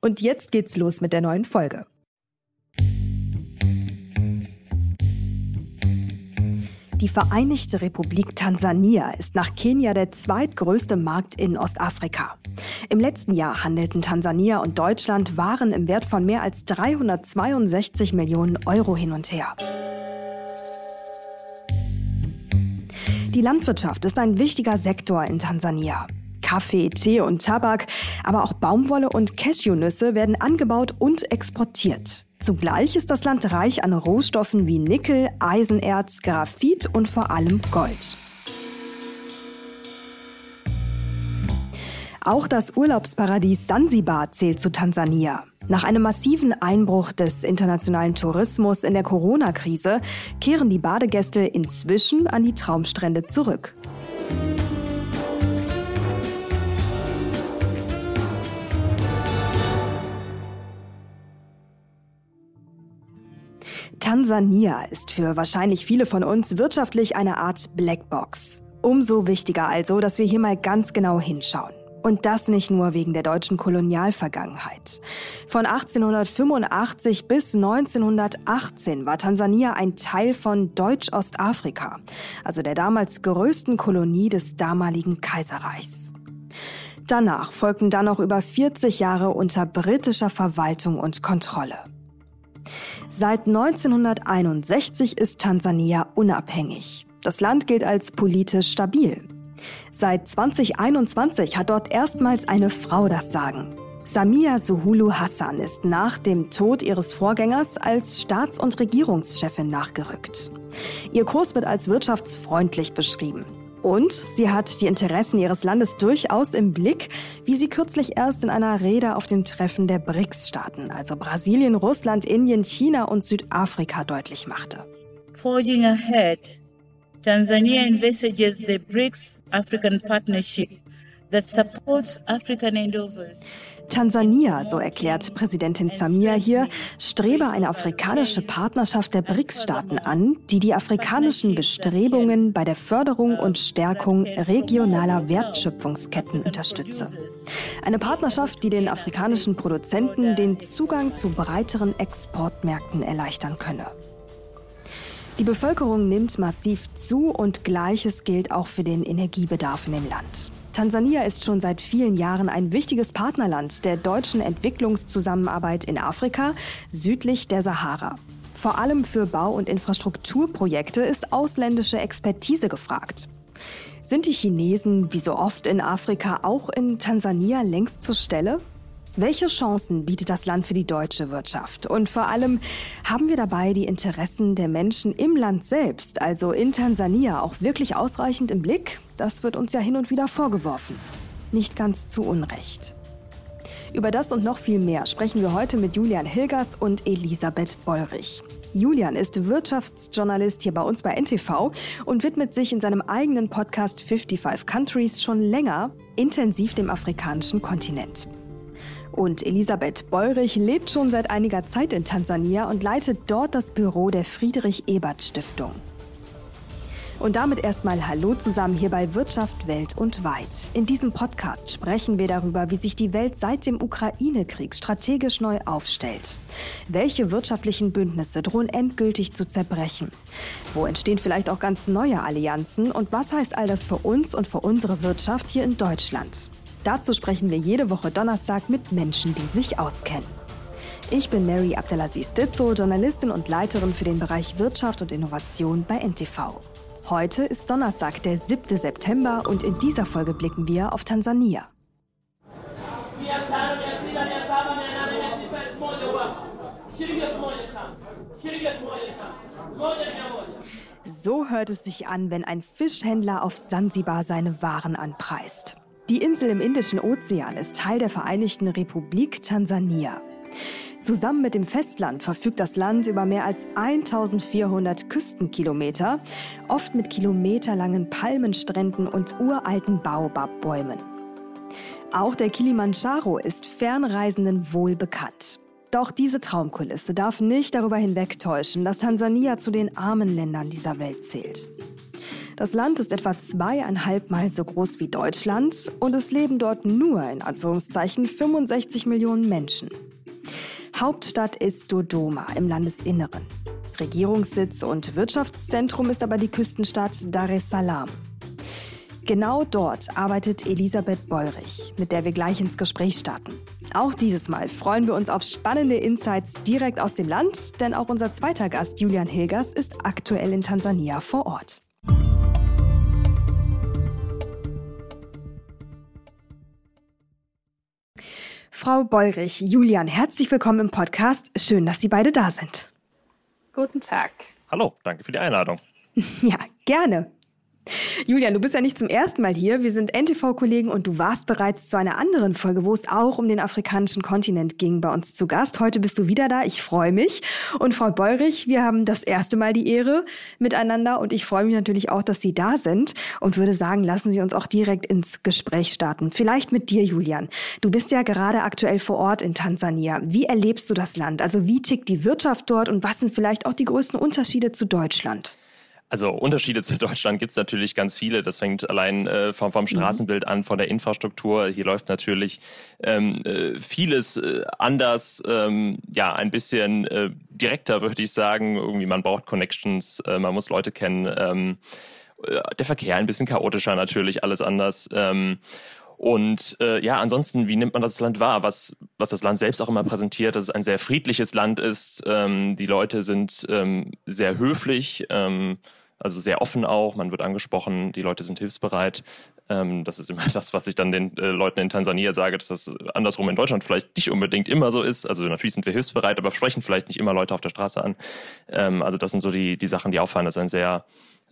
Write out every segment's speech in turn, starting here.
Und jetzt geht's los mit der neuen Folge. Die Vereinigte Republik Tansania ist nach Kenia der zweitgrößte Markt in Ostafrika. Im letzten Jahr handelten Tansania und Deutschland Waren im Wert von mehr als 362 Millionen Euro hin und her. Die Landwirtschaft ist ein wichtiger Sektor in Tansania. Kaffee, Tee und Tabak, aber auch Baumwolle und Cashewnüsse werden angebaut und exportiert. Zugleich ist das Land reich an Rohstoffen wie Nickel, Eisenerz, Graphit und vor allem Gold. Auch das Urlaubsparadies Sansibar zählt zu Tansania. Nach einem massiven Einbruch des internationalen Tourismus in der Corona-Krise kehren die Badegäste inzwischen an die Traumstrände zurück. Tansania ist für wahrscheinlich viele von uns wirtschaftlich eine Art Blackbox. Umso wichtiger also, dass wir hier mal ganz genau hinschauen. Und das nicht nur wegen der deutschen Kolonialvergangenheit. Von 1885 bis 1918 war Tansania ein Teil von Deutsch-Ostafrika, also der damals größten Kolonie des damaligen Kaiserreichs. Danach folgten dann noch über 40 Jahre unter britischer Verwaltung und Kontrolle. Seit 1961 ist Tansania unabhängig. Das Land gilt als politisch stabil. Seit 2021 hat dort erstmals eine Frau das Sagen. Samia Suhulu Hassan ist nach dem Tod ihres Vorgängers als Staats- und Regierungschefin nachgerückt. Ihr Kurs wird als wirtschaftsfreundlich beschrieben. Und sie hat die Interessen ihres Landes durchaus im Blick, wie sie kürzlich erst in einer Rede auf dem Treffen der BRICS-Staaten, also Brasilien, Russland, Indien, China und Südafrika deutlich machte. Forging ahead, Tanzania envisages the BRICS African Partnership that supports African endeavors. Tansania, so erklärt Präsidentin Samia hier, strebe eine afrikanische Partnerschaft der BRICS-Staaten an, die die afrikanischen Bestrebungen bei der Förderung und Stärkung regionaler Wertschöpfungsketten unterstütze. Eine Partnerschaft, die den afrikanischen Produzenten den Zugang zu breiteren Exportmärkten erleichtern könne. Die Bevölkerung nimmt massiv zu und Gleiches gilt auch für den Energiebedarf in dem Land. Tansania ist schon seit vielen Jahren ein wichtiges Partnerland der deutschen Entwicklungszusammenarbeit in Afrika südlich der Sahara. Vor allem für Bau- und Infrastrukturprojekte ist ausländische Expertise gefragt. Sind die Chinesen, wie so oft in Afrika, auch in Tansania längst zur Stelle? Welche Chancen bietet das Land für die deutsche Wirtschaft? Und vor allem, haben wir dabei die Interessen der Menschen im Land selbst, also in Tansania, auch wirklich ausreichend im Blick? Das wird uns ja hin und wieder vorgeworfen. Nicht ganz zu Unrecht. Über das und noch viel mehr sprechen wir heute mit Julian Hilgers und Elisabeth Beurich. Julian ist Wirtschaftsjournalist hier bei uns bei NTV und widmet sich in seinem eigenen Podcast 55 Countries schon länger intensiv dem afrikanischen Kontinent. Und Elisabeth Beurich lebt schon seit einiger Zeit in Tansania und leitet dort das Büro der Friedrich-Ebert-Stiftung. Und damit erstmal Hallo zusammen hier bei Wirtschaft Welt und Weit. In diesem Podcast sprechen wir darüber, wie sich die Welt seit dem Ukraine-Krieg strategisch neu aufstellt. Welche wirtschaftlichen Bündnisse drohen endgültig zu zerbrechen? Wo entstehen vielleicht auch ganz neue Allianzen? Und was heißt all das für uns und für unsere Wirtschaft hier in Deutschland? Dazu sprechen wir jede Woche Donnerstag mit Menschen, die sich auskennen. Ich bin Mary Abdelaziz Ditzo, Journalistin und Leiterin für den Bereich Wirtschaft und Innovation bei NTV. Heute ist Donnerstag, der 7. September und in dieser Folge blicken wir auf Tansania. So hört es sich an, wenn ein Fischhändler auf Sansibar seine Waren anpreist. Die Insel im Indischen Ozean ist Teil der Vereinigten Republik Tansania. Zusammen mit dem Festland verfügt das Land über mehr als 1400 Küstenkilometer, oft mit kilometerlangen Palmenstränden und uralten Baobabbäumen. Auch der Kilimanjaro ist Fernreisenden wohl bekannt. Doch diese Traumkulisse darf nicht darüber hinwegtäuschen, dass Tansania zu den armen Ländern dieser Welt zählt. Das Land ist etwa zweieinhalb Mal so groß wie Deutschland und es leben dort nur in Anführungszeichen 65 Millionen Menschen. Hauptstadt ist Dodoma im Landesinneren. Regierungssitz und Wirtschaftszentrum ist aber die Küstenstadt Dar es Salaam. Genau dort arbeitet Elisabeth Bollrich, mit der wir gleich ins Gespräch starten. Auch dieses Mal freuen wir uns auf spannende Insights direkt aus dem Land, denn auch unser zweiter Gast Julian Hilgers ist aktuell in Tansania vor Ort. Frau Beurich, Julian, herzlich willkommen im Podcast. Schön, dass Sie beide da sind. Guten Tag. Hallo, danke für die Einladung. Ja, gerne. Julian, du bist ja nicht zum ersten Mal hier. Wir sind NTV-Kollegen und du warst bereits zu einer anderen Folge, wo es auch um den afrikanischen Kontinent ging, bei uns zu Gast. Heute bist du wieder da. Ich freue mich. Und Frau Beurich, wir haben das erste Mal die Ehre miteinander und ich freue mich natürlich auch, dass Sie da sind und würde sagen, lassen Sie uns auch direkt ins Gespräch starten. Vielleicht mit dir, Julian. Du bist ja gerade aktuell vor Ort in Tansania. Wie erlebst du das Land? Also wie tickt die Wirtschaft dort und was sind vielleicht auch die größten Unterschiede zu Deutschland? Also Unterschiede zu Deutschland gibt es natürlich ganz viele. Das fängt allein äh, vom, vom mhm. Straßenbild an, von der Infrastruktur. Hier läuft natürlich ähm, äh, vieles äh, anders, ähm, ja, ein bisschen äh, direkter, würde ich sagen. Irgendwie, man braucht Connections, äh, man muss Leute kennen. Ähm, äh, der Verkehr ein bisschen chaotischer natürlich, alles anders. Ähm, und äh, ja, ansonsten, wie nimmt man das Land wahr? Was, was das Land selbst auch immer präsentiert, dass es ein sehr friedliches Land ist. Ähm, die Leute sind ähm, sehr höflich. Ähm, also sehr offen auch, man wird angesprochen, die Leute sind hilfsbereit. Ähm, das ist immer das, was ich dann den äh, Leuten in Tansania sage, dass das andersrum in Deutschland vielleicht nicht unbedingt immer so ist. Also natürlich sind wir hilfsbereit, aber sprechen vielleicht nicht immer Leute auf der Straße an. Ähm, also das sind so die, die Sachen, die auffallen. Das ist ein sehr,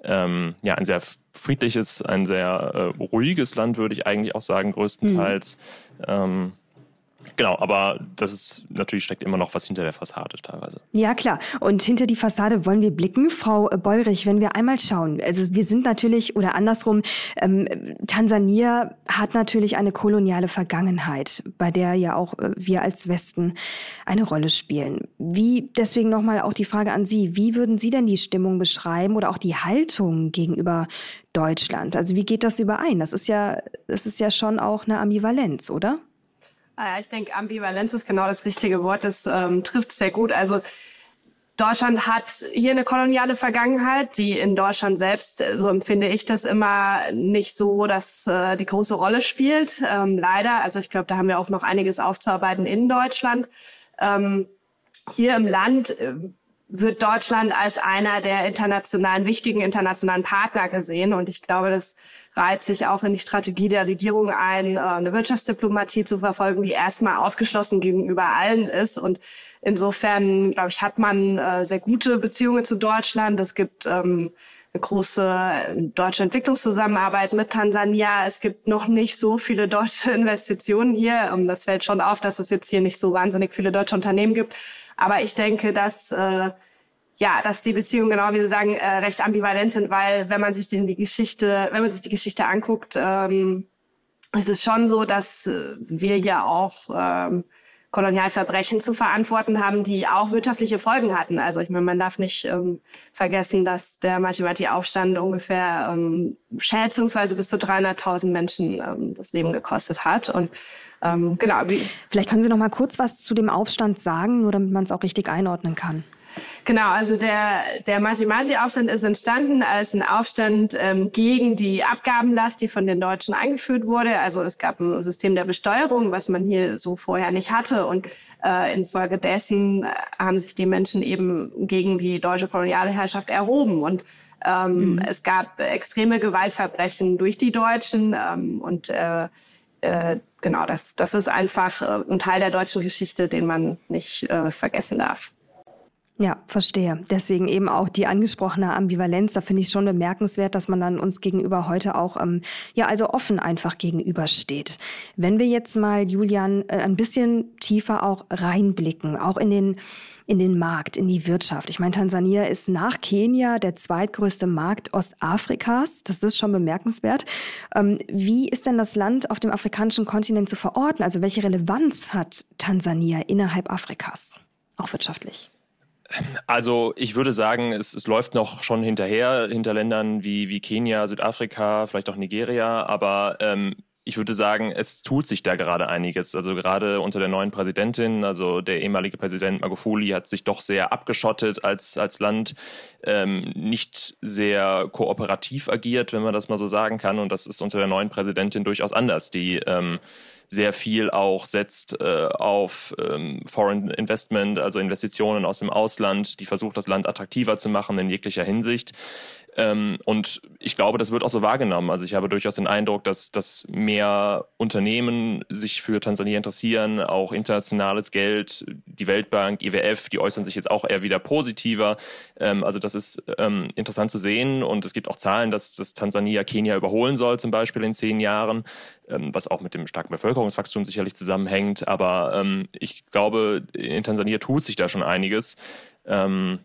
ähm, ja, ein sehr friedliches, ein sehr äh, ruhiges Land, würde ich eigentlich auch sagen, größtenteils. Mhm. Genau, aber das ist natürlich steckt immer noch was hinter der Fassade teilweise. Ja, klar. Und hinter die Fassade wollen wir blicken. Frau Beurich, wenn wir einmal schauen, also wir sind natürlich, oder andersrum, ähm, Tansania hat natürlich eine koloniale Vergangenheit, bei der ja auch äh, wir als Westen eine Rolle spielen. Wie, deswegen nochmal auch die Frage an Sie, wie würden Sie denn die Stimmung beschreiben oder auch die Haltung gegenüber Deutschland? Also wie geht das überein? Das ist ja, das ist ja schon auch eine Ambivalenz, oder? Ah ich denke, Ambivalenz ist genau das richtige Wort. Das ähm, trifft sehr gut. Also Deutschland hat hier eine koloniale Vergangenheit, die in Deutschland selbst, äh, so empfinde ich das immer, nicht so, dass äh, die große Rolle spielt. Ähm, leider. Also ich glaube, da haben wir auch noch einiges aufzuarbeiten in Deutschland. Ähm, hier im Land äh, wird Deutschland als einer der internationalen, wichtigen internationalen Partner gesehen. Und ich glaube, das reiht sich auch in die Strategie der Regierung ein, äh, eine Wirtschaftsdiplomatie zu verfolgen, die erstmal aufgeschlossen gegenüber allen ist. Und insofern, glaube ich, hat man äh, sehr gute Beziehungen zu Deutschland. Es gibt ähm, eine große deutsche Entwicklungszusammenarbeit mit Tansania. Es gibt noch nicht so viele deutsche Investitionen hier. Das fällt schon auf, dass es jetzt hier nicht so wahnsinnig viele deutsche Unternehmen gibt. Aber ich denke, dass äh, ja, dass die Beziehungen, genau wie Sie sagen, äh, recht ambivalent sind, weil wenn man sich die, die Geschichte, wenn man sich die Geschichte anguckt, ähm, es ist schon so, dass äh, wir hier auch ähm, Kolonialverbrechen zu verantworten haben, die auch wirtschaftliche Folgen hatten. Also ich meine, man darf nicht ähm, vergessen, dass der Mathemati-Aufstand ungefähr ähm, schätzungsweise bis zu 300.000 Menschen ähm, das Leben gekostet hat. Und ähm, genau. Vielleicht können Sie noch mal kurz was zu dem Aufstand sagen, nur damit man es auch richtig einordnen kann. Genau, also der, der Mathemati-Aufstand ist entstanden als ein Aufstand ähm, gegen die Abgabenlast, die von den Deutschen eingeführt wurde. Also es gab ein System der Besteuerung, was man hier so vorher nicht hatte. Und äh, infolgedessen äh, haben sich die Menschen eben gegen die deutsche Kolonialherrschaft erhoben. Und ähm, mhm. es gab extreme Gewaltverbrechen durch die Deutschen ähm, und äh, äh, genau, das, das ist einfach äh, ein Teil der deutschen Geschichte, den man nicht äh, vergessen darf. Ja, verstehe. Deswegen eben auch die angesprochene Ambivalenz. Da finde ich schon bemerkenswert, dass man dann uns gegenüber heute auch, ähm, ja, also offen einfach gegenübersteht. Wenn wir jetzt mal, Julian, äh, ein bisschen tiefer auch reinblicken, auch in den, in den Markt, in die Wirtschaft. Ich meine, Tansania ist nach Kenia der zweitgrößte Markt Ostafrikas. Das ist schon bemerkenswert. Ähm, wie ist denn das Land auf dem afrikanischen Kontinent zu verorten? Also welche Relevanz hat Tansania innerhalb Afrikas, auch wirtschaftlich? Also ich würde sagen, es, es, läuft noch schon hinterher, hinter Ländern wie, wie Kenia, Südafrika, vielleicht auch Nigeria, aber ähm, ich würde sagen, es tut sich da gerade einiges. Also gerade unter der neuen Präsidentin, also der ehemalige Präsident Magufuli hat sich doch sehr abgeschottet als, als Land, ähm, nicht sehr kooperativ agiert, wenn man das mal so sagen kann. Und das ist unter der neuen Präsidentin durchaus anders. Die ähm, sehr viel auch setzt äh, auf ähm, Foreign Investment, also Investitionen aus dem Ausland, die versucht, das Land attraktiver zu machen in jeglicher Hinsicht. Ähm, und ich glaube, das wird auch so wahrgenommen. Also ich habe durchaus den Eindruck, dass, dass mehr Unternehmen sich für Tansania interessieren, auch internationales Geld, die Weltbank, IWF, die äußern sich jetzt auch eher wieder positiver. Ähm, also das ist ähm, interessant zu sehen und es gibt auch Zahlen, dass, dass Tansania Kenia überholen soll, zum Beispiel in zehn Jahren, ähm, was auch mit dem starken Bevölkerungswachstum sicherlich zusammenhängt. Aber ähm, ich glaube, in Tansania tut sich da schon einiges. Ähm,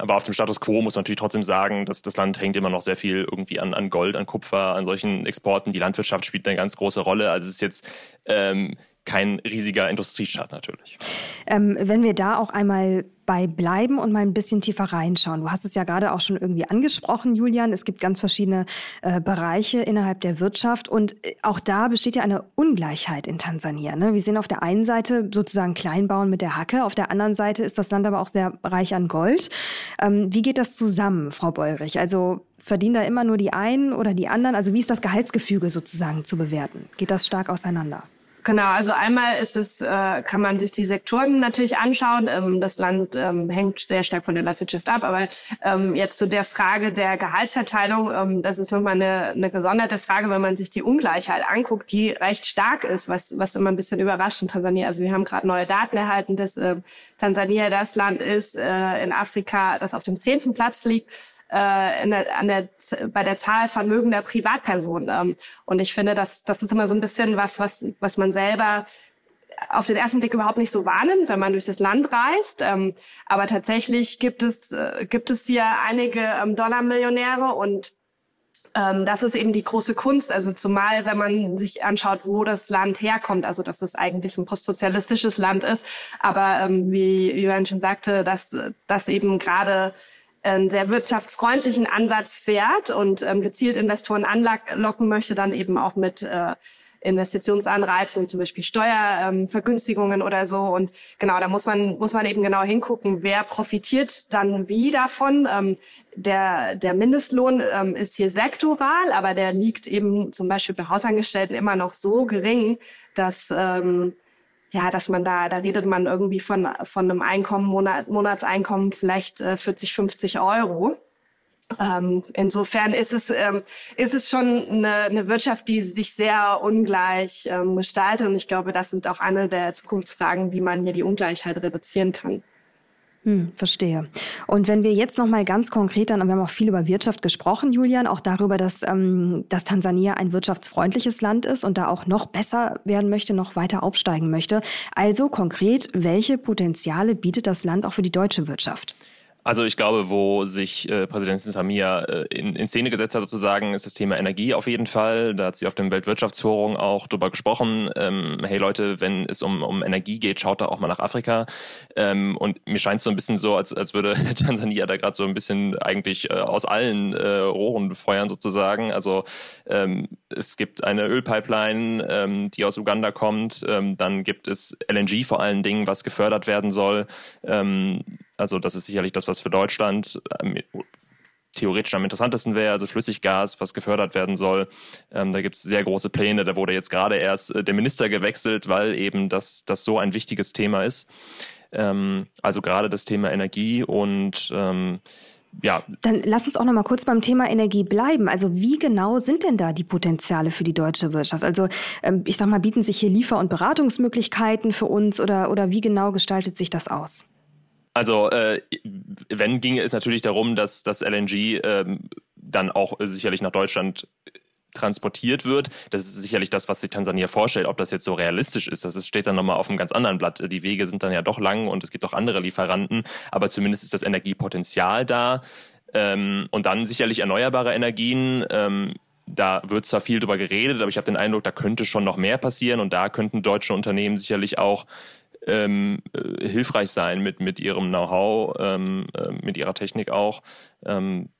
aber auf dem Status quo muss man natürlich trotzdem sagen, dass das Land hängt immer noch sehr viel irgendwie an, an Gold, an Kupfer, an solchen Exporten. Die Landwirtschaft spielt eine ganz große Rolle. Also es ist jetzt ähm, kein riesiger Industriestaat natürlich. Ähm, wenn wir da auch einmal bei bleiben und mal ein bisschen tiefer reinschauen. Du hast es ja gerade auch schon irgendwie angesprochen, Julian. Es gibt ganz verschiedene äh, Bereiche innerhalb der Wirtschaft und äh, auch da besteht ja eine Ungleichheit in Tansania. Ne? Wir sehen auf der einen Seite sozusagen Kleinbauen mit der Hacke, auf der anderen Seite ist das Land aber auch sehr reich an Gold. Ähm, wie geht das zusammen, Frau Beurich? Also verdienen da immer nur die einen oder die anderen? Also wie ist das Gehaltsgefüge sozusagen zu bewerten? Geht das stark auseinander? Genau, also einmal ist es, äh, kann man sich die Sektoren natürlich anschauen. Ähm, das Land ähm, hängt sehr stark von der Landwirtschaft ab, aber ähm, jetzt zu der Frage der Gehaltsverteilung, ähm, das ist nochmal eine, eine gesonderte Frage, wenn man sich die Ungleichheit anguckt, die recht stark ist, was, was immer ein bisschen überrascht in Tansania. Also wir haben gerade neue Daten erhalten, dass äh, Tansania das Land ist äh, in Afrika, das auf dem zehnten Platz liegt äh, der, an der, bei der Zahl vermögender Privatpersonen. Ähm, und ich finde, das, das ist immer so ein bisschen was, was, was man selber auf den ersten Blick überhaupt nicht so wahrnimmt, wenn man durch das Land reist. Ähm, aber tatsächlich gibt es, äh, gibt es hier einige ähm, Dollarmillionäre und ähm, das ist eben die große Kunst. Also zumal, wenn man sich anschaut, wo das Land herkommt, also dass es eigentlich ein postsozialistisches Land ist. Aber ähm, wie Jürgen schon sagte, dass, dass eben gerade einen sehr wirtschaftsfreundlichen Ansatz fährt und ähm, gezielt Investoren anlocken möchte, dann eben auch mit äh, Investitionsanreizen, zum Beispiel Steuervergünstigungen ähm, oder so. Und genau, da muss man, muss man eben genau hingucken, wer profitiert dann wie davon. Ähm, der, der Mindestlohn ähm, ist hier sektoral, aber der liegt eben zum Beispiel bei Hausangestellten immer noch so gering, dass ähm, ja, dass man da, da redet man irgendwie von, von einem Einkommen, Monat, Monatseinkommen vielleicht äh, 40, 50 Euro. Ähm, insofern ist es, ähm, ist es schon eine, eine Wirtschaft, die sich sehr ungleich ähm, gestaltet. Und ich glaube, das sind auch eine der Zukunftsfragen, wie man hier die Ungleichheit reduzieren kann. Hm, verstehe. Und wenn wir jetzt noch mal ganz konkret dann, wir haben auch viel über Wirtschaft gesprochen, Julian, auch darüber, dass, ähm, dass Tansania ein wirtschaftsfreundliches Land ist und da auch noch besser werden möchte, noch weiter aufsteigen möchte. Also konkret, welche Potenziale bietet das Land auch für die deutsche Wirtschaft? Also ich glaube, wo sich äh, Präsidentin Samia äh, in, in Szene gesetzt hat, sozusagen, ist das Thema Energie auf jeden Fall. Da hat sie auf dem Weltwirtschaftsforum auch drüber gesprochen. Ähm, hey Leute, wenn es um, um Energie geht, schaut da auch mal nach Afrika. Ähm, und mir scheint es so ein bisschen so, als, als würde Tansania da gerade so ein bisschen eigentlich äh, aus allen äh, Rohren feuern sozusagen. Also ähm, es gibt eine Ölpipeline, ähm, die aus Uganda kommt. Ähm, dann gibt es LNG vor allen Dingen, was gefördert werden soll. Also das ist sicherlich das, was für Deutschland ähm, theoretisch am interessantesten wäre, also Flüssiggas, was gefördert werden soll. Ähm, da gibt es sehr große Pläne. Da wurde jetzt gerade erst äh, der Minister gewechselt, weil eben das, das so ein wichtiges Thema ist. Ähm, also gerade das Thema Energie und ähm, ja. Dann lass uns auch noch mal kurz beim Thema Energie bleiben. Also wie genau sind denn da die Potenziale für die deutsche Wirtschaft? Also ähm, ich sag mal, bieten sich hier Liefer- und Beratungsmöglichkeiten für uns oder, oder wie genau gestaltet sich das aus? Also äh, wenn ginge es natürlich darum, dass das LNG ähm, dann auch sicherlich nach Deutschland transportiert wird. Das ist sicherlich das, was sich Tansania vorstellt. Ob das jetzt so realistisch ist, das steht dann nochmal auf einem ganz anderen Blatt. Die Wege sind dann ja doch lang und es gibt auch andere Lieferanten, aber zumindest ist das Energiepotenzial da. Ähm, und dann sicherlich erneuerbare Energien. Ähm, da wird zwar viel drüber geredet, aber ich habe den Eindruck, da könnte schon noch mehr passieren und da könnten deutsche Unternehmen sicherlich auch ähm, äh, hilfreich sein mit, mit ihrem Know-how, ähm, äh, mit ihrer Technik auch. Ähm,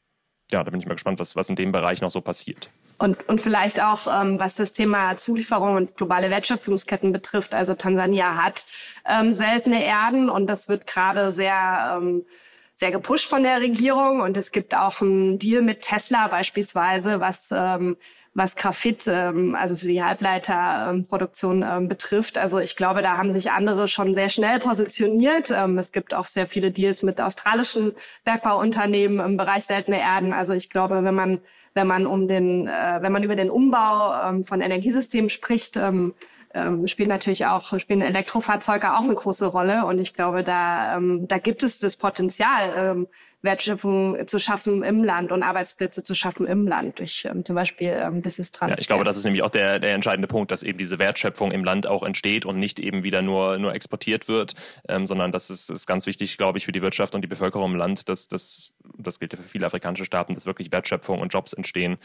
ja, da bin ich mal gespannt, was, was in dem Bereich noch so passiert. Und, und vielleicht auch, ähm, was das Thema Zulieferung und globale Wertschöpfungsketten betrifft. Also Tansania hat ähm, seltene Erden und das wird gerade sehr, ähm, sehr gepusht von der Regierung. Und es gibt auch einen Deal mit Tesla beispielsweise, was ähm, was Graphit, ähm, also für die Halbleiterproduktion ähm, betrifft. Also ich glaube, da haben sich andere schon sehr schnell positioniert. Ähm, es gibt auch sehr viele Deals mit australischen Bergbauunternehmen im Bereich seltene Erden. Also ich glaube, wenn man wenn man um den, äh, wenn man über den Umbau ähm, von Energiesystemen spricht, ähm, ähm, spielen natürlich auch spielen Elektrofahrzeuge auch eine große Rolle und ich glaube da ähm, da gibt es das Potenzial ähm, Wertschöpfung zu schaffen im Land und Arbeitsplätze zu schaffen im Land durch ähm, zum Beispiel ähm, Business Transfer. Ja, ich glaube, das ist nämlich auch der, der entscheidende Punkt, dass eben diese Wertschöpfung im Land auch entsteht und nicht eben wieder nur, nur exportiert wird, ähm, sondern das ist, ist ganz wichtig, glaube ich, für die Wirtschaft und die Bevölkerung im Land, dass das, das gilt ja für viele afrikanische Staaten, dass wirklich Wertschöpfung und Jobs entstehen.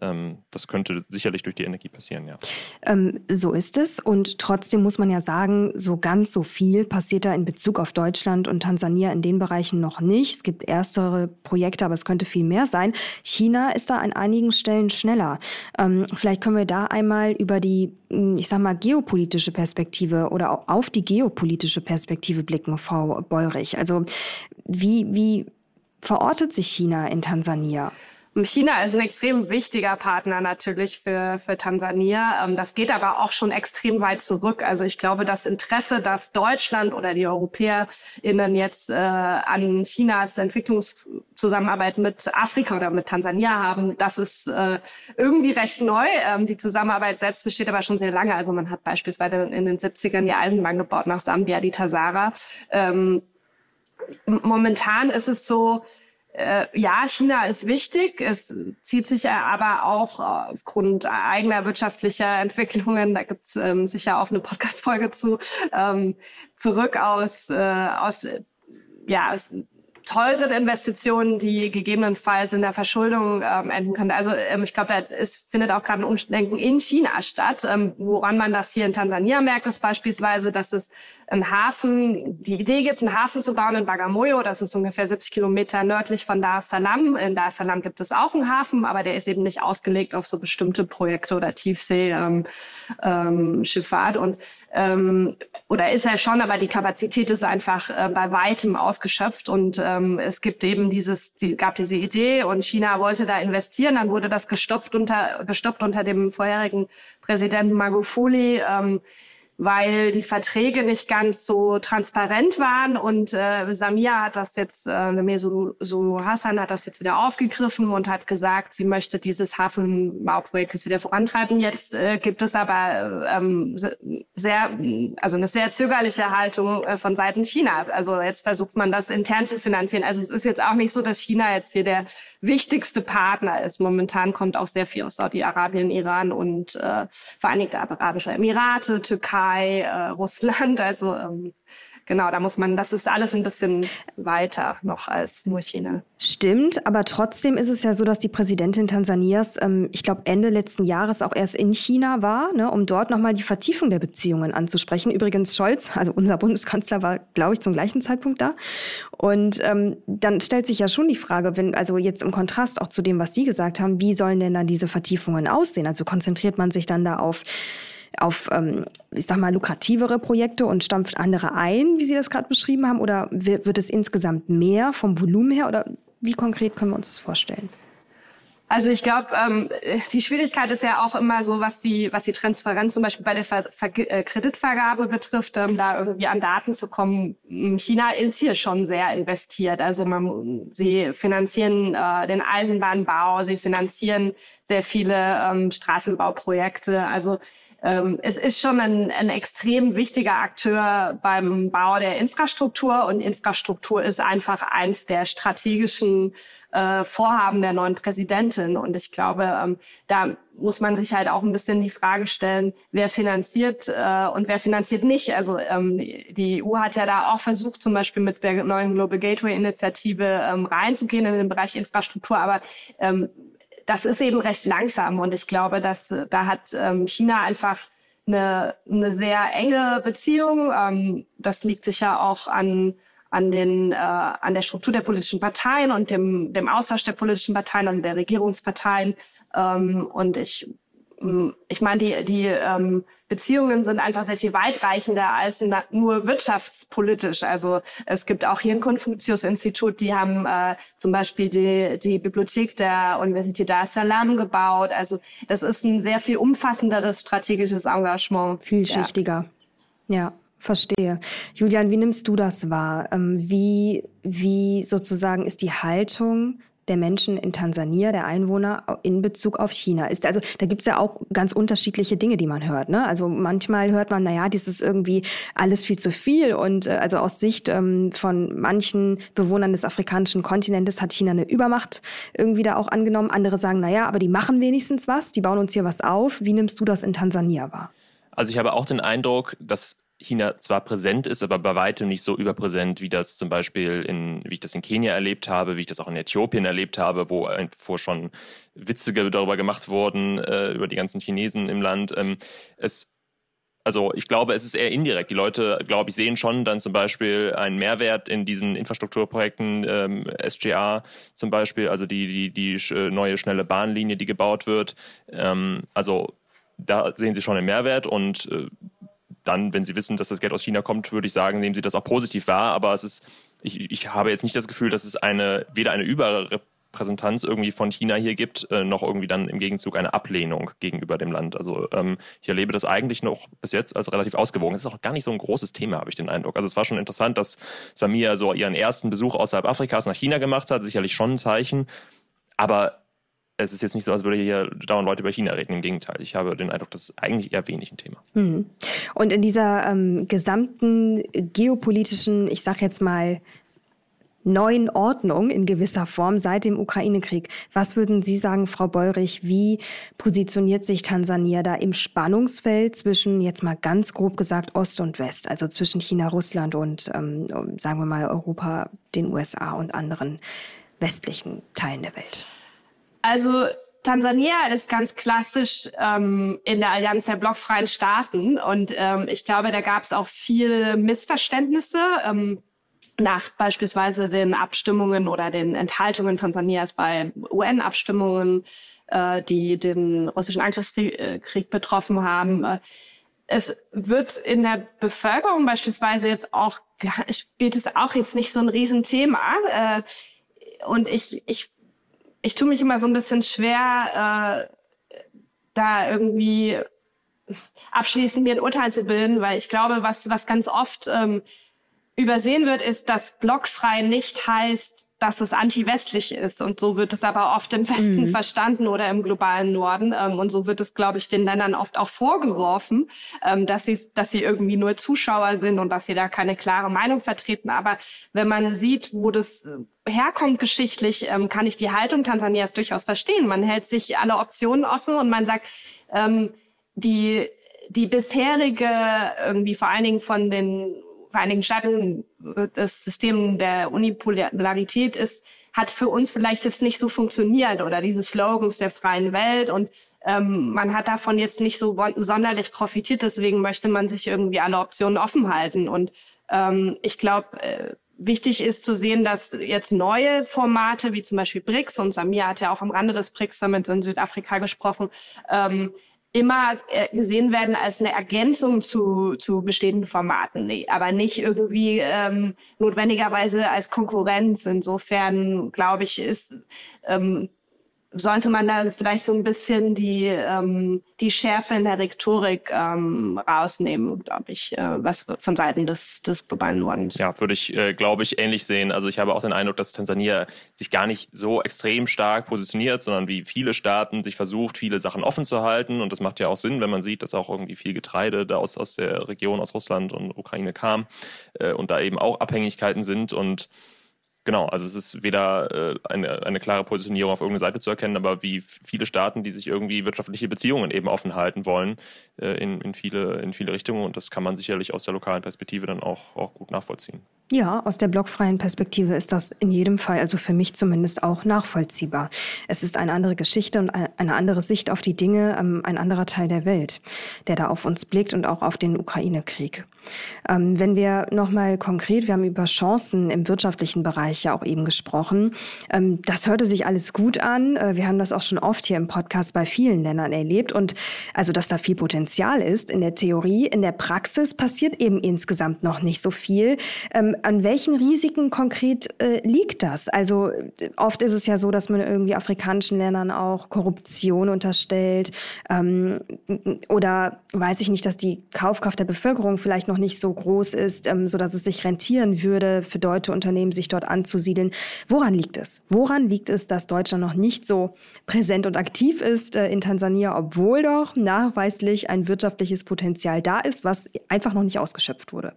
Ähm, das könnte sicherlich durch die Energie passieren, ja. Ähm, so ist es und trotzdem muss man ja sagen, so ganz so viel passiert da in Bezug auf Deutschland und Tansania in den Bereichen noch nicht. Es gibt erstere Projekte, aber es könnte viel mehr sein. China ist da an einigen Stellen schneller. Ähm, vielleicht können wir da einmal über die, hm, ich sag mal, geopolitische Perspektive oder auf die geopolitische Perspektive blicken, Frau Beurich. Also wie, wie verortet sich China in Tansania? China ist ein extrem wichtiger Partner natürlich für, für Tansania. Ähm, das geht aber auch schon extrem weit zurück. Also ich glaube, das Interesse, dass Deutschland oder die EuropäerInnen jetzt äh, an Chinas Entwicklungszusammenarbeit mit Afrika oder mit Tansania haben, das ist äh, irgendwie recht neu. Ähm, die Zusammenarbeit selbst besteht aber schon sehr lange. Also man hat beispielsweise in den 70ern die Eisenbahn gebaut nach Sambia, die Tasara. Ähm, momentan ist es so, äh, ja, China ist wichtig. Es zieht sich aber auch aufgrund eigener wirtschaftlicher Entwicklungen, da gibt's ähm, sicher auch eine Podcast-Folge zu, ähm, zurück aus, äh, aus ja, aus teuren Investitionen, die gegebenenfalls in der Verschuldung ähm, enden können. Also ähm, ich glaube, da ist, findet auch gerade ein Umdenken in China statt. Ähm, woran man das hier in Tansania merkt, ist beispielsweise, dass es einen Hafen, die Idee gibt, einen Hafen zu bauen in Bagamoyo. Das ist ungefähr 70 Kilometer nördlich von Dar es Salaam. In Dar es Salaam gibt es auch einen Hafen, aber der ist eben nicht ausgelegt auf so bestimmte Projekte oder Tiefseeschifffahrt. Ähm, ähm, und ähm, oder ist er schon, aber die Kapazität ist einfach äh, bei weitem ausgeschöpft und ähm, es gibt eben dieses, die, gab diese Idee und China wollte da investieren, dann wurde das gestopft unter, gestoppt unter dem vorherigen Präsidenten Magufuli. Ähm, weil die Verträge nicht ganz so transparent waren. Und äh, Samia hat das jetzt, äh, Mesu Hassan hat das jetzt wieder aufgegriffen und hat gesagt, sie möchte dieses Hafenbauprojekt wieder vorantreiben. Jetzt äh, gibt es aber ähm, sehr, also eine sehr zögerliche Haltung äh, von Seiten Chinas. Also jetzt versucht man das intern zu finanzieren. Also es ist jetzt auch nicht so, dass China jetzt hier der wichtigste Partner ist. Momentan kommt auch sehr viel aus Saudi-Arabien, Iran und äh, Vereinigte Arabische Emirate, Türkei. Türkei, äh, Russland. Also ähm, genau, da muss man, das ist alles ein bisschen weiter noch als nur China. Stimmt, aber trotzdem ist es ja so, dass die Präsidentin Tansanias, ähm, ich glaube, Ende letzten Jahres auch erst in China war, ne, um dort nochmal die Vertiefung der Beziehungen anzusprechen. Übrigens Scholz, also unser Bundeskanzler, war, glaube ich, zum gleichen Zeitpunkt da. Und ähm, dann stellt sich ja schon die Frage, wenn, also jetzt im Kontrast auch zu dem, was Sie gesagt haben, wie sollen denn dann diese Vertiefungen aussehen? Also konzentriert man sich dann da auf auf, ähm, ich sag mal, lukrativere Projekte und stampft andere ein, wie Sie das gerade beschrieben haben? Oder wird es insgesamt mehr vom Volumen her? Oder wie konkret können wir uns das vorstellen? Also ich glaube, ähm, die Schwierigkeit ist ja auch immer so, was die, was die Transparenz zum Beispiel bei der Ver Ver äh, Kreditvergabe betrifft, ähm, da irgendwie an Daten zu kommen. China ist hier schon sehr investiert. Also man, sie finanzieren äh, den Eisenbahnbau, sie finanzieren sehr viele ähm, Straßenbauprojekte. Also ähm, es ist schon ein, ein extrem wichtiger Akteur beim Bau der Infrastruktur und Infrastruktur ist einfach eins der strategischen äh, Vorhaben der neuen Präsidentin. Und ich glaube, ähm, da muss man sich halt auch ein bisschen die Frage stellen, wer finanziert äh, und wer finanziert nicht. Also ähm, die EU hat ja da auch versucht, zum Beispiel mit der neuen Global Gateway-Initiative ähm, reinzugehen in den Bereich Infrastruktur. Aber ähm, das ist eben recht langsam. Und ich glaube, dass da hat ähm, China einfach eine, eine sehr enge Beziehung. Ähm, das liegt sicher auch an an, den, äh, an der Struktur der politischen Parteien und dem, dem Austausch der politischen Parteien, also der Regierungsparteien. Ähm, und ich, ich meine, die, die ähm, Beziehungen sind einfach sehr viel weitreichender als nur wirtschaftspolitisch. Also es gibt auch hier ein Konfuzius-Institut, die haben äh, zum Beispiel die, die Bibliothek der Universität Dar es Salaam gebaut. Also das ist ein sehr viel umfassenderes strategisches Engagement. Vielschichtiger. ja. ja. Verstehe. Julian, wie nimmst du das wahr? Ähm, wie, wie sozusagen ist die Haltung der Menschen in Tansania, der Einwohner in Bezug auf China ist. Also da gibt's ja auch ganz unterschiedliche Dinge, die man hört. Ne? Also manchmal hört man, naja, dies ist irgendwie alles viel zu viel. Und äh, also aus Sicht ähm, von manchen Bewohnern des afrikanischen Kontinentes hat China eine Übermacht irgendwie da auch angenommen. Andere sagen, naja, aber die machen wenigstens was, die bauen uns hier was auf. Wie nimmst du das in Tansania wahr? Also ich habe auch den Eindruck, dass China zwar präsent ist, aber bei weitem nicht so überpräsent, wie das zum Beispiel in, wie ich das in Kenia erlebt habe, wie ich das auch in Äthiopien erlebt habe, wo vor schon Witze darüber gemacht wurden, äh, über die ganzen Chinesen im Land. Ähm, es also ich glaube, es ist eher indirekt. Die Leute, glaube ich, sehen schon dann zum Beispiel einen Mehrwert in diesen Infrastrukturprojekten, ähm, SGA zum Beispiel, also die, die, die neue schnelle Bahnlinie, die gebaut wird. Ähm, also da sehen sie schon einen Mehrwert und äh, dann, wenn Sie wissen, dass das Geld aus China kommt, würde ich sagen, nehmen Sie das auch positiv wahr. Aber es ist, ich, ich habe jetzt nicht das Gefühl, dass es eine, weder eine Überrepräsentanz irgendwie von China hier gibt, äh, noch irgendwie dann im Gegenzug eine Ablehnung gegenüber dem Land. Also ähm, ich erlebe das eigentlich noch bis jetzt als relativ ausgewogen. Es ist auch gar nicht so ein großes Thema, habe ich den Eindruck. Also es war schon interessant, dass Samia so ihren ersten Besuch außerhalb Afrikas nach China gemacht hat, sicherlich schon ein Zeichen. Aber es ist jetzt nicht so, als würde hier dauernd Leute über China reden. Im Gegenteil, ich habe den Eindruck, das ist eigentlich eher wenig ein Thema. Mhm. Und in dieser ähm, gesamten geopolitischen, ich sage jetzt mal, neuen Ordnung in gewisser Form seit dem Ukraine-Krieg. Was würden Sie sagen, Frau Beurich, wie positioniert sich Tansania da im Spannungsfeld zwischen, jetzt mal ganz grob gesagt, Ost und West, also zwischen China, Russland und, ähm, sagen wir mal, Europa, den USA und anderen westlichen Teilen der Welt? Also Tansania ist ganz klassisch ähm, in der Allianz der blockfreien Staaten und ähm, ich glaube, da gab es auch viele Missverständnisse. Ähm, nach beispielsweise den Abstimmungen oder den Enthaltungen Tansanias bei UN-Abstimmungen, äh, die den russischen Angriffskrieg betroffen haben. Äh, es wird in der Bevölkerung beispielsweise jetzt auch, spielt es auch jetzt nicht so ein Riesenthema. Äh, und ich, ich ich tue mich immer so ein bisschen schwer, äh, da irgendwie abschließend mir ein Urteil zu bilden, weil ich glaube, was, was ganz oft ähm, übersehen wird, ist, dass blockfrei nicht heißt, dass es anti-westlich ist. Und so wird es aber oft im Westen mhm. verstanden oder im globalen Norden. Ähm, und so wird es, glaube ich, den Ländern oft auch vorgeworfen, ähm, dass sie, dass sie irgendwie nur Zuschauer sind und dass sie da keine klare Meinung vertreten. Aber wenn man sieht, wo das äh, herkommt geschichtlich, ähm, kann ich die Haltung Tansanias durchaus verstehen. Man hält sich alle Optionen offen und man sagt, die die bisherige irgendwie vor allen Dingen von den Vereinigten Staaten das System der Unipolarität ist, hat für uns vielleicht jetzt nicht so funktioniert oder diese Slogans der freien Welt und ähm, man hat davon jetzt nicht so sonderlich profitiert, deswegen möchte man sich irgendwie alle Optionen offen halten und ähm, ich glaube, äh, wichtig ist zu sehen, dass jetzt neue Formate wie zum Beispiel BRICS und Samir hat ja auch am Rande des BRICS Summits in Südafrika gesprochen, ähm, immer äh, gesehen werden als eine Ergänzung zu, zu bestehenden Formaten, aber nicht irgendwie ähm, notwendigerweise als Konkurrenz. Insofern glaube ich, ist ähm, sollte man da vielleicht so ein bisschen die, ähm, die Schärfe in der Rhetorik ähm, rausnehmen, glaube ich, äh, was von Seiten des, des globalen Nordens. Ja, würde ich, äh, glaube ich, ähnlich sehen. Also ich habe auch den Eindruck, dass Tansania sich gar nicht so extrem stark positioniert, sondern wie viele Staaten sich versucht, viele Sachen offen zu halten. Und das macht ja auch Sinn, wenn man sieht, dass auch irgendwie viel Getreide da aus, aus der Region, aus Russland und Ukraine kam äh, und da eben auch Abhängigkeiten sind. Und Genau, also es ist weder äh, eine, eine klare Positionierung auf irgendeine Seite zu erkennen, aber wie viele Staaten, die sich irgendwie wirtschaftliche Beziehungen eben offen halten wollen, äh, in, in, viele, in viele Richtungen. Und das kann man sicherlich aus der lokalen Perspektive dann auch, auch gut nachvollziehen. Ja, aus der blockfreien Perspektive ist das in jedem Fall, also für mich zumindest auch nachvollziehbar. Es ist eine andere Geschichte und eine andere Sicht auf die Dinge, ähm, ein anderer Teil der Welt, der da auf uns blickt und auch auf den Ukraine-Krieg. Ähm, wenn wir nochmal konkret, wir haben über Chancen im wirtschaftlichen Bereich ja auch eben gesprochen. Ähm, das hörte sich alles gut an. Äh, wir haben das auch schon oft hier im Podcast bei vielen Ländern erlebt und also, dass da viel Potenzial ist in der Theorie, in der Praxis passiert eben insgesamt noch nicht so viel. Ähm, an welchen Risiken konkret äh, liegt das? Also oft ist es ja so, dass man irgendwie afrikanischen Ländern auch Korruption unterstellt ähm, oder weiß ich nicht, dass die Kaufkraft der Bevölkerung vielleicht noch noch nicht so groß ist, ähm, sodass es sich rentieren würde, für deutsche Unternehmen sich dort anzusiedeln. Woran liegt es? Woran liegt es, dass Deutschland noch nicht so präsent und aktiv ist äh, in Tansania, obwohl doch nachweislich ein wirtschaftliches Potenzial da ist, was einfach noch nicht ausgeschöpft wurde?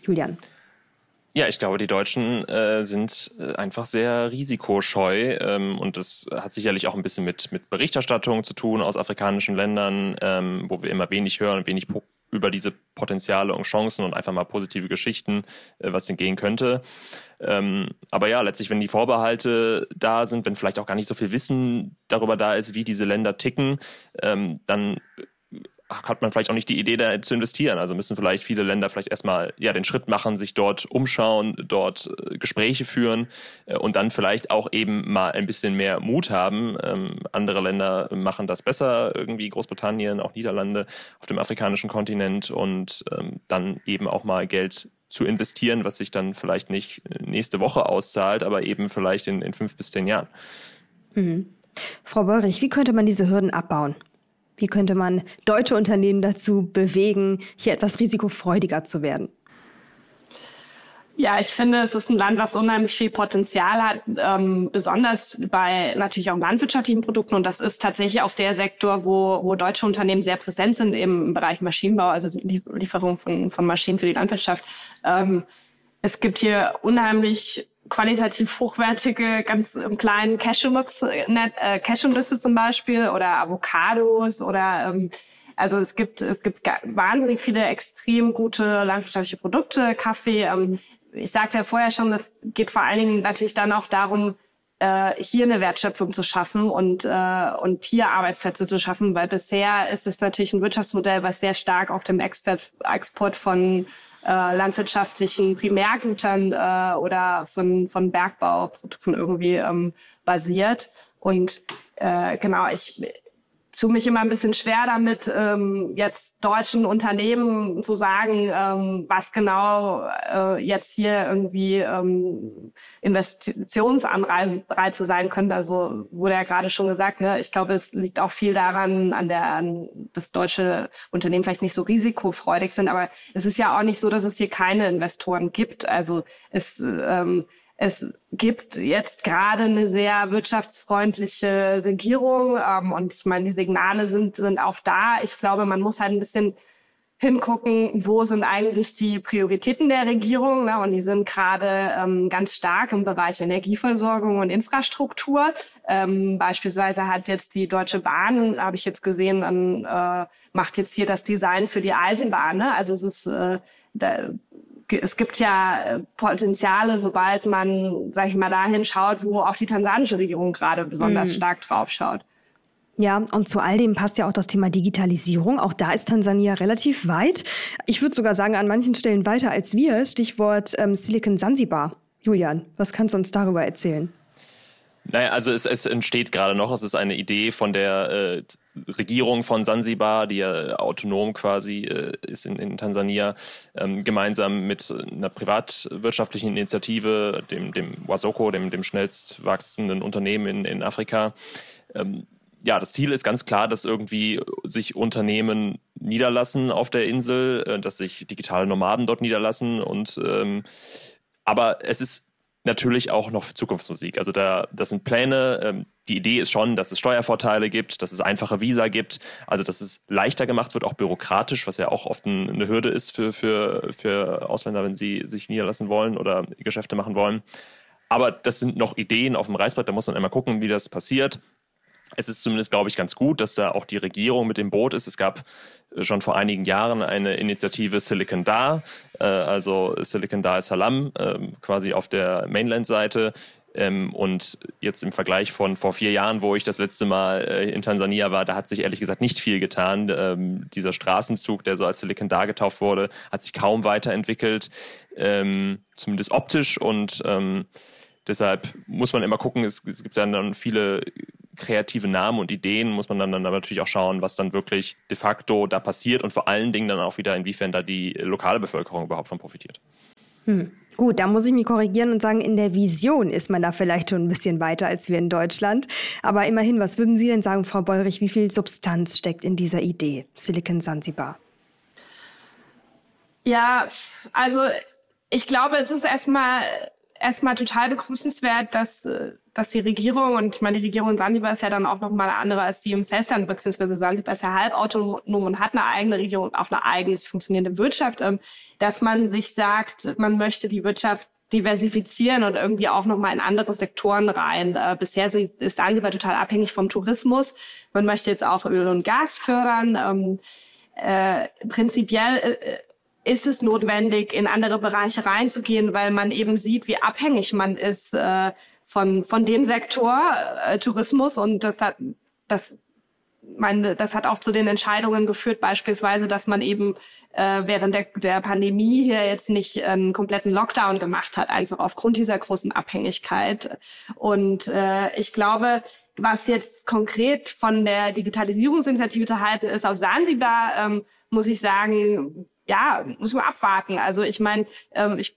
Julian. Ja, ich glaube, die Deutschen äh, sind äh, einfach sehr risikoscheu ähm, und das hat sicherlich auch ein bisschen mit, mit Berichterstattung zu tun aus afrikanischen Ländern, ähm, wo wir immer wenig hören, wenig über diese Potenziale und Chancen und einfach mal positive Geschichten, äh, was entgehen könnte. Ähm, aber ja, letztlich, wenn die Vorbehalte da sind, wenn vielleicht auch gar nicht so viel Wissen darüber da ist, wie diese Länder ticken, ähm, dann hat man vielleicht auch nicht die Idee, da zu investieren. Also müssen vielleicht viele Länder vielleicht erstmal ja den Schritt machen, sich dort umschauen, dort äh, Gespräche führen äh, und dann vielleicht auch eben mal ein bisschen mehr Mut haben. Ähm, andere Länder machen das besser, irgendwie Großbritannien, auch Niederlande auf dem afrikanischen Kontinent und ähm, dann eben auch mal Geld zu investieren, was sich dann vielleicht nicht nächste Woche auszahlt, aber eben vielleicht in, in fünf bis zehn Jahren. Mhm. Frau Börrich, wie könnte man diese Hürden abbauen? Wie könnte man deutsche Unternehmen dazu bewegen, hier etwas risikofreudiger zu werden? Ja, ich finde, es ist ein Land, was unheimlich viel Potenzial hat, ähm, besonders bei natürlich auch landwirtschaftlichen Produkten. Und das ist tatsächlich auch der Sektor, wo, wo deutsche Unternehmen sehr präsent sind im Bereich Maschinenbau, also die Lieferung von, von Maschinen für die Landwirtschaft. Ähm, es gibt hier unheimlich qualitativ hochwertige, ganz im kleinen Cashewnüsse, äh, Cashewnüsse zum Beispiel oder Avocados oder ähm, also es gibt es gibt wahnsinnig viele extrem gute landwirtschaftliche Produkte, Kaffee. Ähm, ich sagte ja vorher schon, das geht vor allen Dingen natürlich dann auch darum, äh, hier eine Wertschöpfung zu schaffen und, äh, und hier Arbeitsplätze zu schaffen, weil bisher ist es natürlich ein Wirtschaftsmodell, was sehr stark auf dem Export, Export von äh, landwirtschaftlichen Primärgütern äh, oder von, von Bergbauprodukten irgendwie ähm, basiert. Und äh, genau, ich, tue mich immer ein bisschen schwer damit, ähm, jetzt deutschen Unternehmen zu sagen, ähm, was genau äh, jetzt hier irgendwie ähm, Investitionsanreize sein könnte. Also wurde ja gerade schon gesagt, ne, ich glaube, es liegt auch viel daran, an der, an, dass deutsche Unternehmen vielleicht nicht so risikofreudig sind. Aber es ist ja auch nicht so, dass es hier keine Investoren gibt. Also es ähm, es gibt jetzt gerade eine sehr wirtschaftsfreundliche Regierung ähm, und ich meine, die Signale sind, sind auch da. Ich glaube, man muss halt ein bisschen hingucken, wo sind eigentlich die Prioritäten der Regierung. Ne? Und die sind gerade ähm, ganz stark im Bereich Energieversorgung und Infrastruktur. Ähm, beispielsweise hat jetzt die Deutsche Bahn, habe ich jetzt gesehen, dann, äh, macht jetzt hier das Design für die Eisenbahn. Ne? Also es ist äh, da, es gibt ja äh, Potenziale, sobald man, sag ich mal, dahin schaut, wo auch die tansanische Regierung gerade besonders mhm. stark drauf schaut. Ja, und zu all dem passt ja auch das Thema Digitalisierung. Auch da ist Tansania relativ weit. Ich würde sogar sagen, an manchen Stellen weiter als wir. Stichwort ähm, Silicon Sansibar. Julian, was kannst du uns darüber erzählen? Naja, also es, es entsteht gerade noch. Es ist eine Idee von der äh, Regierung von Sansibar, die ja autonom quasi äh, ist in, in Tansania, ähm, gemeinsam mit einer privatwirtschaftlichen Initiative, dem, dem Wasoko, dem, dem schnellst wachsenden Unternehmen in, in Afrika. Ähm, ja, das Ziel ist ganz klar, dass irgendwie sich Unternehmen niederlassen auf der Insel, äh, dass sich digitale Nomaden dort niederlassen und ähm, aber es ist natürlich auch noch Zukunftsmusik. Also da, das sind Pläne. Ähm, die Idee ist schon, dass es Steuervorteile gibt, dass es einfache Visa gibt, also dass es leichter gemacht wird, auch bürokratisch, was ja auch oft ein, eine Hürde ist für, für, für Ausländer, wenn sie sich niederlassen wollen oder Geschäfte machen wollen. Aber das sind noch Ideen auf dem Reißbrett, da muss man immer gucken, wie das passiert es ist zumindest, glaube ich, ganz gut, dass da auch die Regierung mit dem Boot ist. Es gab äh, schon vor einigen Jahren eine Initiative Silicon Dar, äh, also Silicon Dar Salam, äh, quasi auf der Mainland-Seite. Ähm, und jetzt im Vergleich von vor vier Jahren, wo ich das letzte Mal äh, in Tansania war, da hat sich ehrlich gesagt nicht viel getan. Ähm, dieser Straßenzug, der so als Silicon Dar getauft wurde, hat sich kaum weiterentwickelt, ähm, zumindest optisch. Und ähm, deshalb muss man immer gucken, es, es gibt dann viele kreative Namen und Ideen muss man dann, dann natürlich auch schauen, was dann wirklich de facto da passiert und vor allen Dingen dann auch wieder, inwiefern da die lokale Bevölkerung überhaupt von profitiert. Hm. Gut, da muss ich mich korrigieren und sagen, in der Vision ist man da vielleicht schon ein bisschen weiter als wir in Deutschland. Aber immerhin, was würden Sie denn sagen, Frau Beurich, wie viel Substanz steckt in dieser Idee Silicon Zanzibar? Ja, also ich glaube, es ist erstmal erstmal total begrüßenswert, dass, äh, dass die Regierung, und ich meine, die Regierung in Sansibar ist ja dann auch nochmal eine andere als die im Festland, beziehungsweise Sansibar ist ja halbautonom und hat eine eigene Regierung und auch eine eigenes funktionierende Wirtschaft, ähm, dass man sich sagt, man möchte die Wirtschaft diversifizieren und irgendwie auch nochmal in andere Sektoren rein. Äh, bisher ist Sansibar total abhängig vom Tourismus. Man möchte jetzt auch Öl und Gas fördern. Ähm, äh, prinzipiell äh, ist es notwendig, in andere Bereiche reinzugehen, weil man eben sieht, wie abhängig man ist äh, von, von dem Sektor äh, Tourismus. Und das hat, das, meine, das hat auch zu den Entscheidungen geführt, beispielsweise, dass man eben äh, während der, der Pandemie hier jetzt nicht einen kompletten Lockdown gemacht hat, einfach aufgrund dieser großen Abhängigkeit. Und äh, ich glaube, was jetzt konkret von der Digitalisierungsinitiative zu halten ist auf Sansibar, ähm, muss ich sagen, ja, muss man abwarten. Also ich meine, ähm, ich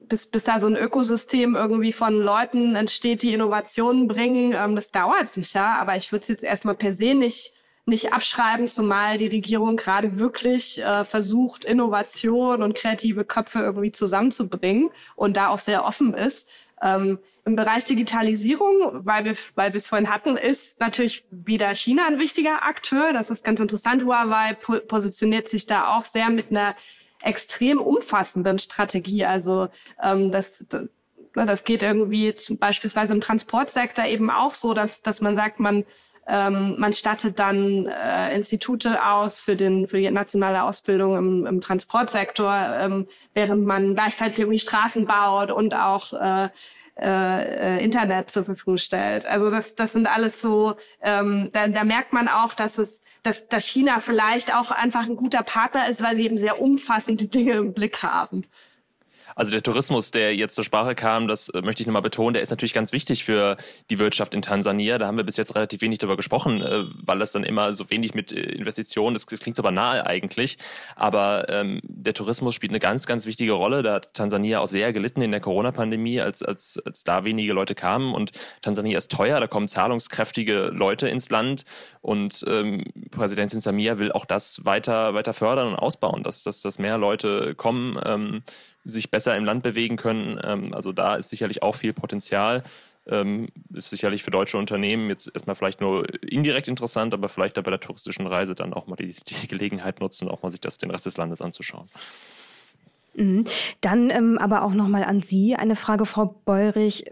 bis, bis da so ein Ökosystem irgendwie von Leuten entsteht, die Innovationen bringen, ähm, das dauert sicher, aber ich würde es jetzt erstmal per se nicht nicht abschreiben, zumal die Regierung gerade wirklich äh, versucht, Innovation und kreative Köpfe irgendwie zusammenzubringen und da auch sehr offen ist. Ähm, Im Bereich Digitalisierung, weil wir, weil wir es vorhin hatten, ist natürlich wieder China ein wichtiger Akteur. Das ist ganz interessant. Huawei po positioniert sich da auch sehr mit einer extrem umfassenden Strategie. Also ähm, das, das geht irgendwie zum, beispielsweise im Transportsektor eben auch so, dass, dass man sagt, man ähm, man stattet dann äh, Institute aus für, den, für die nationale Ausbildung im, im Transportsektor, ähm, während man gleichzeitig irgendwie Straßen baut und auch äh, äh, Internet zur Verfügung stellt. Also das, das sind alles so, ähm, da, da merkt man auch, dass es dass, dass China vielleicht auch einfach ein guter Partner ist, weil sie eben sehr umfassende Dinge im Blick haben. Also der Tourismus, der jetzt zur Sprache kam, das äh, möchte ich nochmal betonen, der ist natürlich ganz wichtig für die Wirtschaft in Tansania. Da haben wir bis jetzt relativ wenig darüber gesprochen, äh, weil das dann immer so wenig mit äh, Investitionen, das, das klingt so banal eigentlich, aber ähm, der Tourismus spielt eine ganz, ganz wichtige Rolle. Da hat Tansania auch sehr gelitten in der Corona-Pandemie, als, als, als da wenige Leute kamen und Tansania ist teuer, da kommen zahlungskräftige Leute ins Land und ähm, Präsidentin Samia will auch das weiter, weiter fördern und ausbauen, dass, dass, dass mehr Leute kommen. Ähm, sich besser im Land bewegen können. Ähm, also da ist sicherlich auch viel Potenzial. Ähm, ist sicherlich für deutsche Unternehmen jetzt erstmal vielleicht nur indirekt interessant, aber vielleicht da bei der touristischen Reise dann auch mal die, die Gelegenheit nutzen, auch mal sich das den Rest des Landes anzuschauen. Mhm. Dann ähm, aber auch nochmal an Sie eine Frage, Frau Beurich.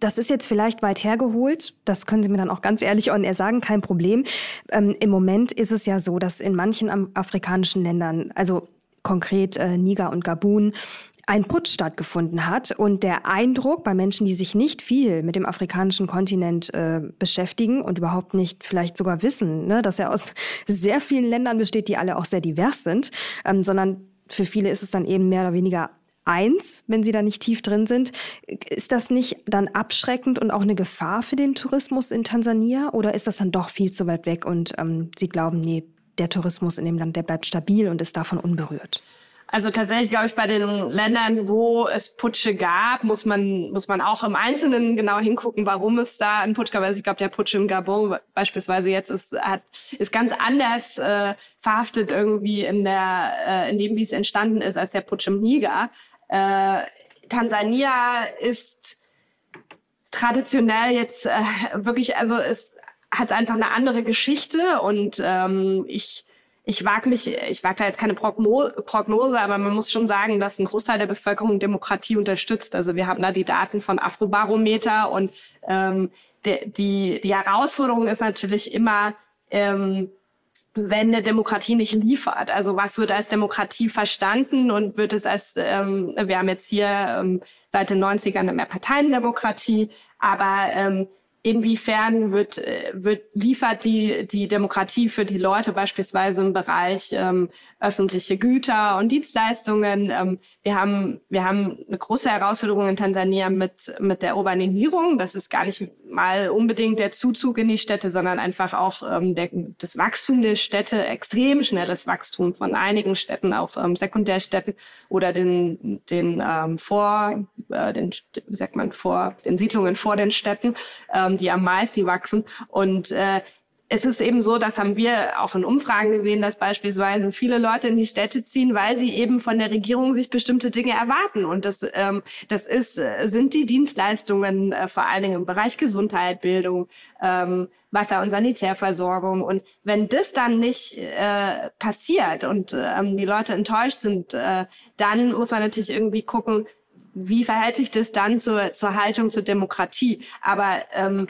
Das ist jetzt vielleicht weit hergeholt. Das können Sie mir dann auch ganz ehrlich on air sagen, kein Problem. Ähm, Im Moment ist es ja so, dass in manchen afrikanischen Ländern, also konkret äh, Niger und Gabun, ein Putsch stattgefunden hat und der Eindruck bei Menschen, die sich nicht viel mit dem afrikanischen Kontinent äh, beschäftigen und überhaupt nicht vielleicht sogar wissen, ne, dass er aus sehr vielen Ländern besteht, die alle auch sehr divers sind, ähm, sondern für viele ist es dann eben mehr oder weniger eins, wenn Sie da nicht tief drin sind. Ist das nicht dann abschreckend und auch eine Gefahr für den Tourismus in Tansania? Oder ist das dann doch viel zu weit weg und ähm, Sie glauben, nee, der Tourismus in dem Land, der bleibt stabil und ist davon unberührt? Also tatsächlich glaube ich, bei den Ländern, wo es Putsche gab, muss man, muss man auch im Einzelnen genau hingucken, warum es da einen Putsch gab. Also ich glaube, der Putsch im Gabon beispielsweise jetzt ist, hat, ist ganz anders äh, verhaftet irgendwie in der, äh, in dem, wie es entstanden ist, als der Putsch im Niger. Äh, Tansania ist traditionell jetzt äh, wirklich, also es hat einfach eine andere Geschichte und ähm, ich ich wage mich, ich wage da jetzt keine Prognose, aber man muss schon sagen, dass ein Großteil der Bevölkerung Demokratie unterstützt. Also wir haben da die Daten von Afrobarometer und ähm, die, die, die Herausforderung ist natürlich immer, ähm, wenn eine Demokratie nicht liefert. Also was wird als Demokratie verstanden und wird es als, ähm, wir haben jetzt hier ähm, seit den 90ern eine Mehrparteiendemokratie, aber ähm, inwiefern wird, äh, wird, liefert die, die Demokratie für die Leute beispielsweise im Bereich ähm, öffentliche Güter und Dienstleistungen. Ähm, wir, haben, wir haben eine große Herausforderung in Tansania mit, mit der Urbanisierung. Das ist gar nicht mal unbedingt der Zuzug in die Städte, sondern einfach auch ähm, der, das Wachstum der Städte, extrem schnelles Wachstum von einigen Städten, auch ähm, Sekundärstädten oder den, den ähm, vor, äh, den, wie sagt man, vor den Siedlungen vor den Städten. Ähm, die am meisten wachsen. Und äh, es ist eben so, das haben wir auch in Umfragen gesehen, dass beispielsweise viele Leute in die Städte ziehen, weil sie eben von der Regierung sich bestimmte Dinge erwarten. Und das, ähm, das ist, äh, sind die Dienstleistungen äh, vor allen Dingen im Bereich Gesundheit, Bildung, ähm, Wasser- und Sanitärversorgung. Und wenn das dann nicht äh, passiert und ähm, die Leute enttäuscht sind, äh, dann muss man natürlich irgendwie gucken, wie verhält sich das dann zur, zur Haltung zur Demokratie? Aber ähm,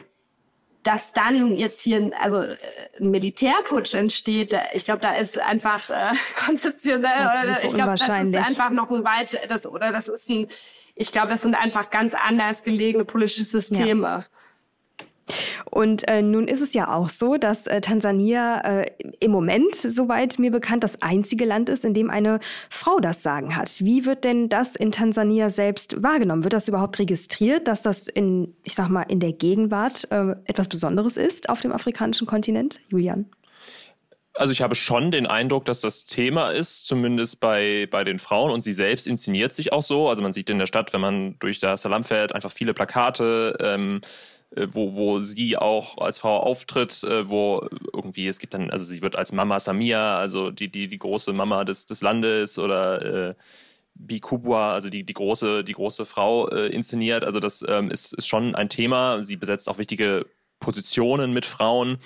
dass dann jetzt hier also äh, ein Militärputsch entsteht, ich glaube, da ist einfach äh, konzeptionell oder ich glaube, das ist einfach noch ein weit das oder das ist ein ich glaube, das sind einfach ganz anders gelegene politische Systeme. Ja. Und äh, nun ist es ja auch so, dass äh, Tansania äh, im Moment, soweit mir bekannt, das einzige Land ist, in dem eine Frau das Sagen hat. Wie wird denn das in Tansania selbst wahrgenommen? Wird das überhaupt registriert, dass das in, ich sag mal, in der Gegenwart äh, etwas Besonderes ist auf dem afrikanischen Kontinent? Julian? Also ich habe schon den Eindruck, dass das Thema ist, zumindest bei, bei den Frauen. Und sie selbst inszeniert sich auch so. Also man sieht in der Stadt, wenn man durch das Salam fährt, einfach viele Plakate. Ähm, äh, wo, wo sie auch als Frau auftritt, äh, wo irgendwie, es gibt dann, also sie wird als Mama Samia, also die, die, die große Mama des, des Landes oder äh, Bikubwa, also die, die, große, die große Frau äh, inszeniert. Also das ähm, ist, ist schon ein Thema. Sie besetzt auch wichtige Positionen mit Frauen.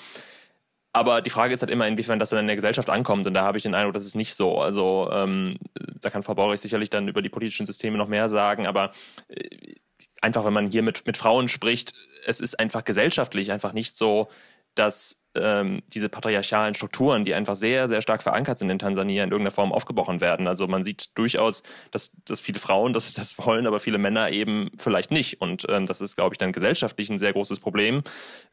Aber die Frage ist halt immer, inwiefern das dann in der Gesellschaft ankommt. Und da habe ich den Eindruck, das ist nicht so. Also ähm, da kann Frau Borich sicherlich dann über die politischen Systeme noch mehr sagen. Aber äh, einfach, wenn man hier mit, mit Frauen spricht, es ist einfach gesellschaftlich einfach nicht so, dass ähm, diese patriarchalen Strukturen, die einfach sehr, sehr stark verankert sind in Tansania, in irgendeiner Form aufgebrochen werden. Also man sieht durchaus, dass, dass viele Frauen das, das wollen, aber viele Männer eben vielleicht nicht. Und ähm, das ist, glaube ich, dann gesellschaftlich ein sehr großes Problem.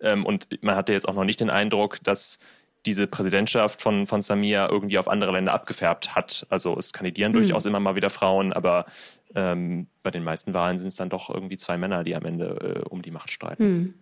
Ähm, und man hatte jetzt auch noch nicht den Eindruck, dass diese Präsidentschaft von, von Samia irgendwie auf andere Länder abgefärbt hat. Also es kandidieren mhm. durchaus immer mal wieder Frauen, aber ähm, bei den meisten Wahlen sind es dann doch irgendwie zwei Männer, die am Ende äh, um die Macht streiten. Mhm.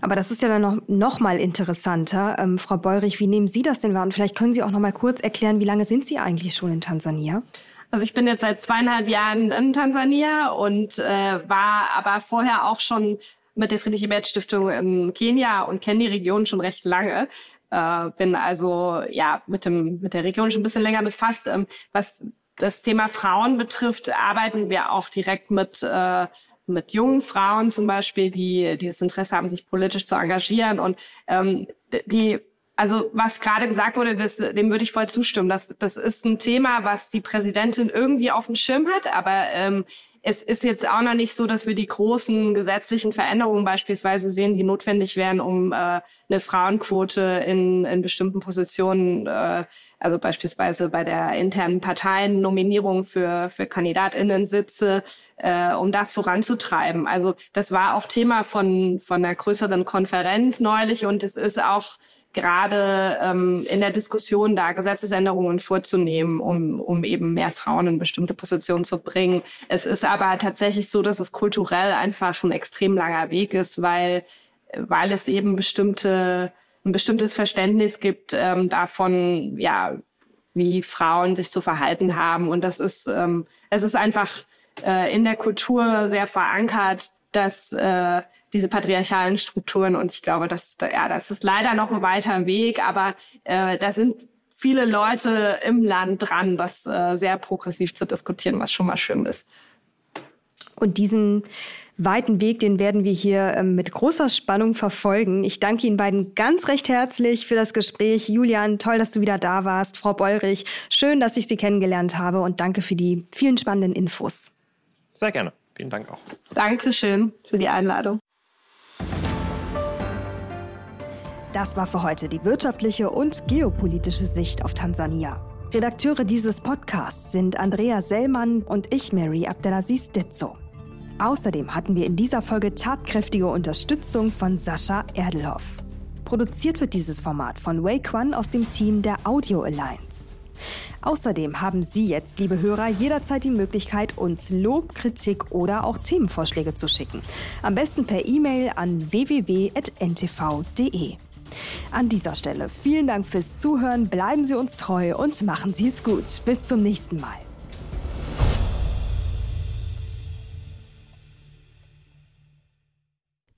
Aber das ist ja dann noch, noch mal interessanter. Ähm, Frau Beurich, wie nehmen Sie das denn wahr? Und vielleicht können Sie auch noch mal kurz erklären, wie lange sind Sie eigentlich schon in Tansania? Also ich bin jetzt seit zweieinhalb Jahren in Tansania und äh, war aber vorher auch schon mit der Friedrich-Ebert-Stiftung in Kenia und kenne die Region schon recht lange. Äh, bin also ja mit dem mit der Region schon ein bisschen länger befasst. Ähm, was das Thema Frauen betrifft, arbeiten wir auch direkt mit äh, mit jungen Frauen zum Beispiel, die, die das Interesse haben, sich politisch zu engagieren und ähm, die also was gerade gesagt wurde, das, dem würde ich voll zustimmen. Das, das ist ein Thema, was die Präsidentin irgendwie auf dem Schirm hat, aber ähm, es ist jetzt auch noch nicht so, dass wir die großen gesetzlichen Veränderungen beispielsweise sehen, die notwendig wären, um äh, eine Frauenquote in, in bestimmten Positionen, äh, also beispielsweise bei der internen Parteiennominierung für, für KandidatInnen-Sitze, äh, um das voranzutreiben. Also das war auch Thema von, von einer größeren Konferenz neulich und es ist auch gerade ähm, in der Diskussion da Gesetzesänderungen vorzunehmen, um, um eben mehr Frauen in bestimmte Positionen zu bringen. Es ist aber tatsächlich so, dass es kulturell einfach ein extrem langer Weg ist, weil, weil es eben bestimmte, ein bestimmtes Verständnis gibt ähm, davon, ja, wie Frauen sich zu verhalten haben. Und das ist, ähm, es ist einfach äh, in der Kultur sehr verankert, dass äh, diese patriarchalen Strukturen und ich glaube, dass ja, das ist leider noch ein weiter Weg, aber äh, da sind viele Leute im Land dran, das äh, sehr progressiv zu diskutieren, was schon mal schön ist. Und diesen weiten Weg, den werden wir hier ähm, mit großer Spannung verfolgen. Ich danke Ihnen beiden ganz recht herzlich für das Gespräch. Julian, toll, dass du wieder da warst. Frau Beulrich, schön, dass ich Sie kennengelernt habe und danke für die vielen spannenden Infos. Sehr gerne. Vielen Dank auch. Dankeschön für die Einladung. Das war für heute die wirtschaftliche und geopolitische Sicht auf Tansania. Redakteure dieses Podcasts sind Andrea Sellmann und ich, Mary Abdelaziz Ditzo. Außerdem hatten wir in dieser Folge tatkräftige Unterstützung von Sascha Erdelhoff. Produziert wird dieses Format von Wei Quan aus dem Team der Audio Alliance. Außerdem haben Sie jetzt, liebe Hörer, jederzeit die Möglichkeit, uns Lob, Kritik oder auch Themenvorschläge zu schicken. Am besten per E-Mail an www.ntv.de. An dieser Stelle vielen Dank fürs Zuhören, bleiben Sie uns treu und machen Sie es gut. Bis zum nächsten Mal.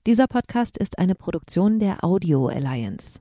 Dieser Podcast ist eine Produktion der Audio Alliance.